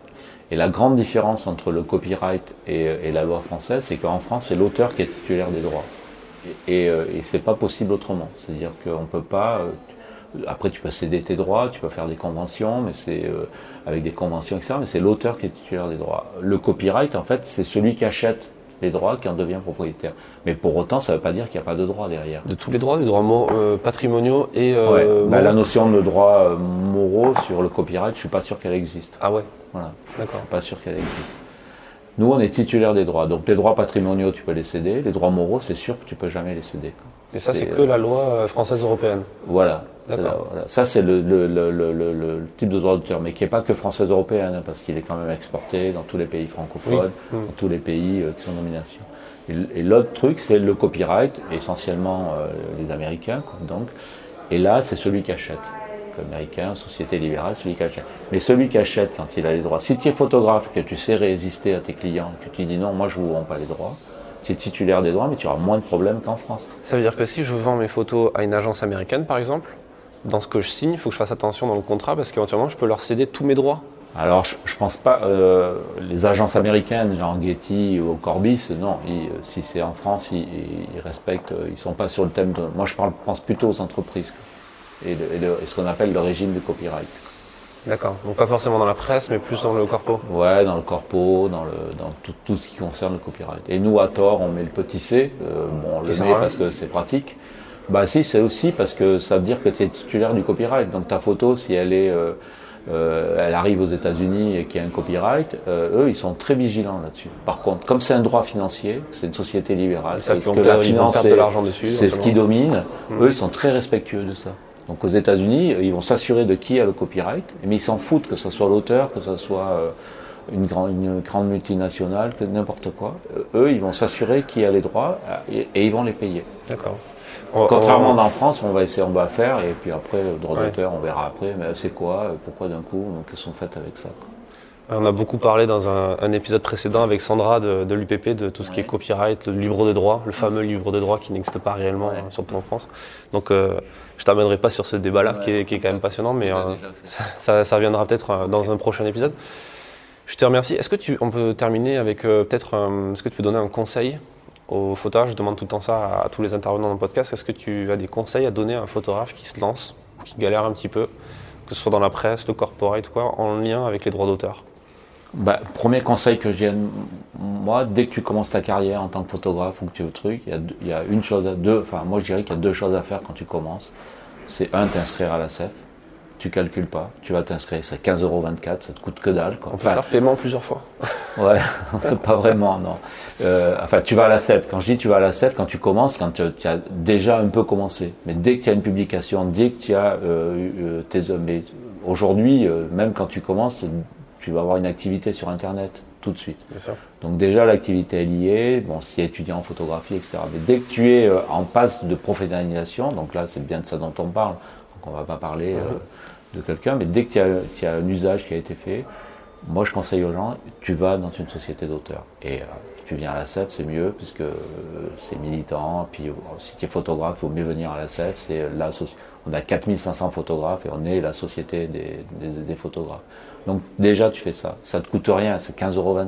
Et la grande différence entre le copyright et, la loi française, c'est qu'en France, c'est l'auteur qui est titulaire des droits. Et, et, euh, c'est pas possible autrement. C'est-à-dire qu'on ne peut pas. Après, tu peux céder tes droits, tu peux faire des conventions, mais c'est avec des conventions, etc. Mais c'est l'auteur qui est titulaire des droits. Le copyright, en fait, c'est celui qui achète les droits qui en devient propriétaire. Mais pour autant, ça ne veut pas dire qu'il n'y a pas de droits derrière. De tous les droits, des droits euh, patrimoniaux et. Euh, bah, la notion de droits euh, moraux sur le copyright, je ne suis pas sûr qu'elle existe. Ah ouais Voilà. D'accord. Je ne suis pas sûr qu'elle existe. Nous, on est titulaire des droits. Donc les droits patrimoniaux, tu peux les céder. Les droits moraux, c'est sûr que tu peux jamais les céder. Et ça, c'est que la loi française européenne. Voilà. Ça, c'est le, type de droit d'auteur, mais qui n'est pas que française européenne, hein, parce qu'il est quand même exporté dans tous les pays francophones, dans tous les pays euh, qui sont en nomination. Et, l'autre truc, c'est le copyright, essentiellement euh, les Américains, donc. Et là, c'est celui qui achète. Américain, société libérale, celui qui achète. Mais celui qui achète quand il a les droits. Si tu es photographe, que tu sais résister à tes clients, que tu dis non, moi je ne vous rends pas les droits, tu es titulaire des droits, mais tu auras moins de problèmes qu'en France. Ça veut dire que si je vends mes photos à une agence américaine, par exemple, dans ce que je signe, il faut que je fasse attention dans le contrat parce qu'éventuellement, je peux leur céder tous mes droits. Alors, je, ne pense pas. Euh, les agences américaines, genre Getty ou Corbis, non. si c'est en France, ils, respectent. Ils sont pas sur le thème de. Moi, je pense plutôt aux entreprises et, ce qu'on appelle le régime du copyright. D'accord. Donc pas forcément dans la presse, mais plus dans le corpo. Ouais, dans le corpo, dans, le, dans tout, ce qui concerne le copyright. Et nous, à tort, on met le petit C. Euh, bon, on le met parce que c'est pratique. Bah si, c'est aussi parce que ça veut dire que tu es titulaire du copyright. Donc ta photo, si elle est, euh, euh, elle arrive aux États-Unis et qu'il y a un copyright, euh, eux, ils sont très vigilants là-dessus. Par contre, comme c'est un droit financier, c'est une société libérale, Ça, que la finance, de c'est- l'argent dessus. c'est ce qui domine. Mm. Eux, ils sont très respectueux de ça. Donc aux États-Unis, ils vont s'assurer de qui a le copyright, mais ils s'en foutent que ce soit l'auteur, que ce soit euh, une, grande, une grande multinationale, que n'importe quoi. Euh, Eux, ils vont s'assurer qui a les droits euh, et, et ils vont les payer. D'accord. On- Contrairement on- en France, on va essayer, on va faire, et puis après, le droit Ouais. d'auteur, on verra après, mais c'est quoi, euh, pourquoi d'un coup, qu'est-ce qu'on fait avec ça quoi. On a beaucoup parlé dans un, un épisode précédent avec Sandra de, de l'UPP de tout ce qui est copyright, le livre de droit, le fameux livre de droit qui n'existe pas réellement, Ouais. euh, surtout en France. Donc euh, je t'amènerai pas sur ce débat-là qui, est, qui est quand même passionnant, mais euh, ça, ça reviendra peut-être euh, dans un prochain épisode. Je te remercie. Est-ce que tu, on peut terminer avec euh, peut-être, est-ce que tu peux donner un conseil aux photographes Je demande tout le temps ça à, tous les intervenants dans le podcast. Est-ce que tu as des conseils à donner à un photographe qui se lance, ou qui galère un petit peu, que ce soit dans la presse, le corporate, quoi, en lien avec les droits d'auteur? Bah, premier conseil que je donne, moi, dès que tu commences ta carrière en tant que photographe ou que tu veux truc, il y a, deux- il y a une chose à deux, enfin moi je dirais qu'il y a deux choses à faire quand tu commences. C'est un, t'inscrire à la CEF. Tu calcules pas, tu vas t'inscrire, c'est 15,24 euros, ça te coûte que dalle. Quoi. On peut Enfin, faire paiement plusieurs fois. <laughs> Ouais, <laughs> pas vraiment, non. Euh, enfin, tu vas à la CEF. Quand je dis tu vas à la CEF, quand tu commences, quand tu, tu as déjà un peu commencé. Mais dès que tu as une publication, dès que tu as euh, euh, tes... Mais aujourd'hui, euh, même quand tu commences, tu vas avoir une activité sur Internet tout de suite. Donc déjà, l'activité est liée. Bon, si étudiant en photographie, etc. Mais dès que tu es euh, en passe de professionnalisation, donc là, c'est bien de ça dont on parle. Donc on va pas parler euh, de quelqu'un, mais dès as, tu as un usage qui a été fait, moi, je conseille aux gens, tu vas dans une société d'auteur. Et euh, tu viens à la CEF, c'est mieux, puisque euh, c'est militant. Puis si tu es photographe, il vaut mieux venir à la CEF. C'est on a 4500 photographes et on est la société des, des- des photographes. Donc déjà, tu fais ça. Ça te coûte rien, c'est 15,24 euros.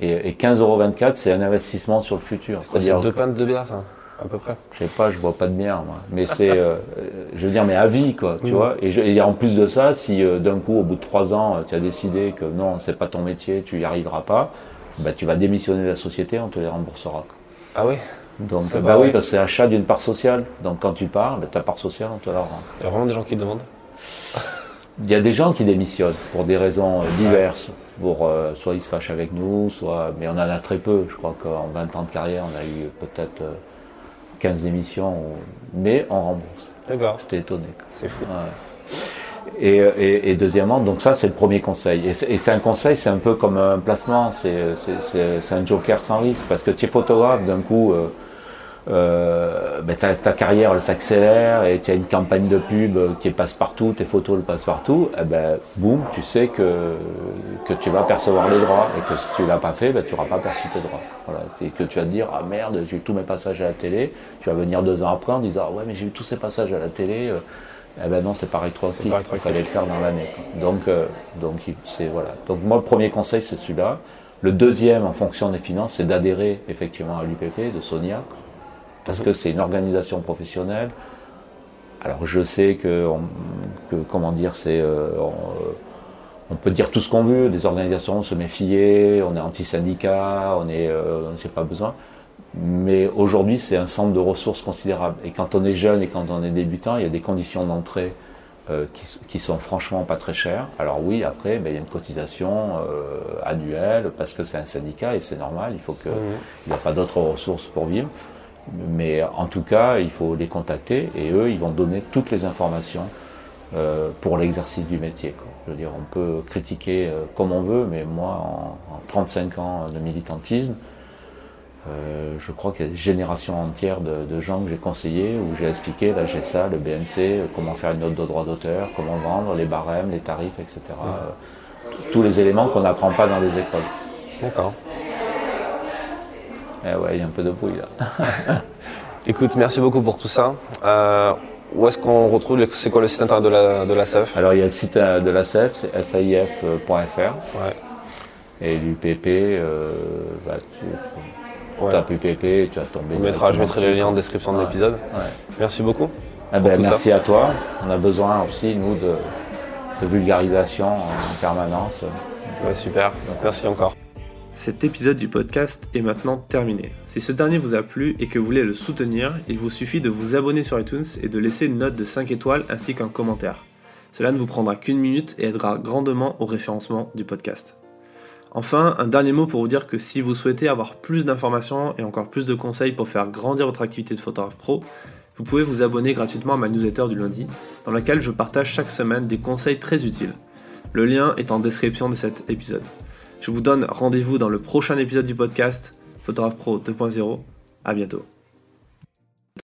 Et, et 15,24 euros, c'est un investissement sur le futur. C'est C'est-à-dire deux pintes de bière, ça, à peu près? je sais pas, je bois pas de bière, moi. Mais c'est, euh, je veux dire, mais à vie, quoi, tu vois. Et, je- et en plus de ça, si euh, d'un coup, au bout de trois ans, tu as décidé que non, c'est pas ton métier, tu y arriveras pas, bah, tu vas démissionner de la société, on te les remboursera. quoi. Ah oui? Donc, bah oui, parce que c'est achat d'une part sociale. Donc, quand tu pars, bah, ta part sociale, on te la rend. Il y a vraiment des gens qui demandent? Il y a des gens qui démissionnent pour des raisons euh, diverses. Pour, euh, soit ils se fâchent avec nous, soit. Mais on en a très peu. Je crois qu'en 20 ans de carrière, on a eu peut-être euh, 15 démissions. ou- Mais on rembourse. D'accord. J'étais étonné. C'est fou. Ouais. Et, et- et deuxièmement, donc ça c'est le premier conseil. Et c'est un conseil, c'est un peu comme un placement, c'est un joker sans risque. Parce que tu es photographe, d'un coup, euh, euh, ben, ta, ta carrière elle s'accélère et tu as une campagne de pub qui passe partout, tes photos elles passent partout, et ben boum, tu sais que, que tu vas percevoir les droits et que si tu l'as pas fait, ben, tu n'auras pas perçu tes droits. Voilà. C'est que tu vas te dire, ah merde, j'ai eu tous mes passages à la télé, tu vas venir deux ans après en disant, ah ouais, mais j'ai eu tous ces passages à la télé. euh, eh ben non, c'est pas rétroactif. Il fallait le faire dans l'année. Donc, euh, donc c'est voilà. Donc moi, le premier conseil, c'est celui-là. Le deuxième, en fonction des finances, c'est d'adhérer effectivement à l'UPP de Sonia, parce que c'est une organisation professionnelle. Alors je sais que, on- que comment dire, c'est euh, on, euh, on peut dire tout ce qu'on veut, des organisations se méfier, on est anti-syndicat, on est, euh, on n'a pas besoin. Mais aujourd'hui, c'est un centre de ressources considérable. Et quand on est jeune et quand on est débutant, il y a des conditions d'entrée euh, qui, qui sont franchement pas très chères. Alors oui, après, ben, il y a une cotisation annuelle parce que c'est un syndicat et c'est normal. Il faut que Mhm. il n'y a pas d'autres ressources pour vivre. Mais en tout cas, il faut les contacter et eux, ils vont donner toutes les informations euh, pour l'exercice du métier. quoi. Je veux dire, on peut critiquer euh, comme on veut, mais moi, en, en 35 ans de militantisme, euh, je crois qu'il y a des générations entières de, de gens que j'ai conseillés, où j'ai expliqué, là j'ai ça, le BNC, comment faire une note de droit d'auteur, comment vendre, les barèmes, les tarifs, etc. Tous les éléments qu'on n'apprend pas dans les écoles. D'accord. Eh ouais, il y a un peu de bruit là. <laughs> Écoute, merci beaucoup pour tout ça. Euh, où est-ce qu'on retrouve, c'est quoi le site internet de la, de la CEF Alors il y a le site euh, de la CEF, c'est saif.fr. Ouais. Et l'UPP, euh, bah, tu, tu Ouais. tapes UPP, tu vas tomber. On mettra, je mettrai les liens en description de Ouais. l'épisode. Ouais. Merci beaucoup. Eh ben, ça. merci à toi. On a besoin aussi, nous, de, de vulgarisation en permanence. Ouais, super. Merci encore. Cet épisode du podcast est maintenant terminé. Si ce dernier vous a plu et que vous voulez le soutenir, il vous suffit de vous abonner sur iTunes et de laisser une note de 5 étoiles ainsi qu'un commentaire. Cela ne vous prendra qu'une minute et aidera grandement au référencement du podcast. Enfin, un dernier mot pour vous dire que si vous souhaitez avoir plus d'informations et encore plus de conseils pour faire grandir votre activité de photographe pro, vous pouvez vous abonner gratuitement à ma newsletter du lundi, dans laquelle je partage chaque semaine des conseils très utiles. Le lien est en description de cet épisode. Je vous donne rendez-vous dans le prochain épisode du podcast Photographe Pro 2.0. À bientôt.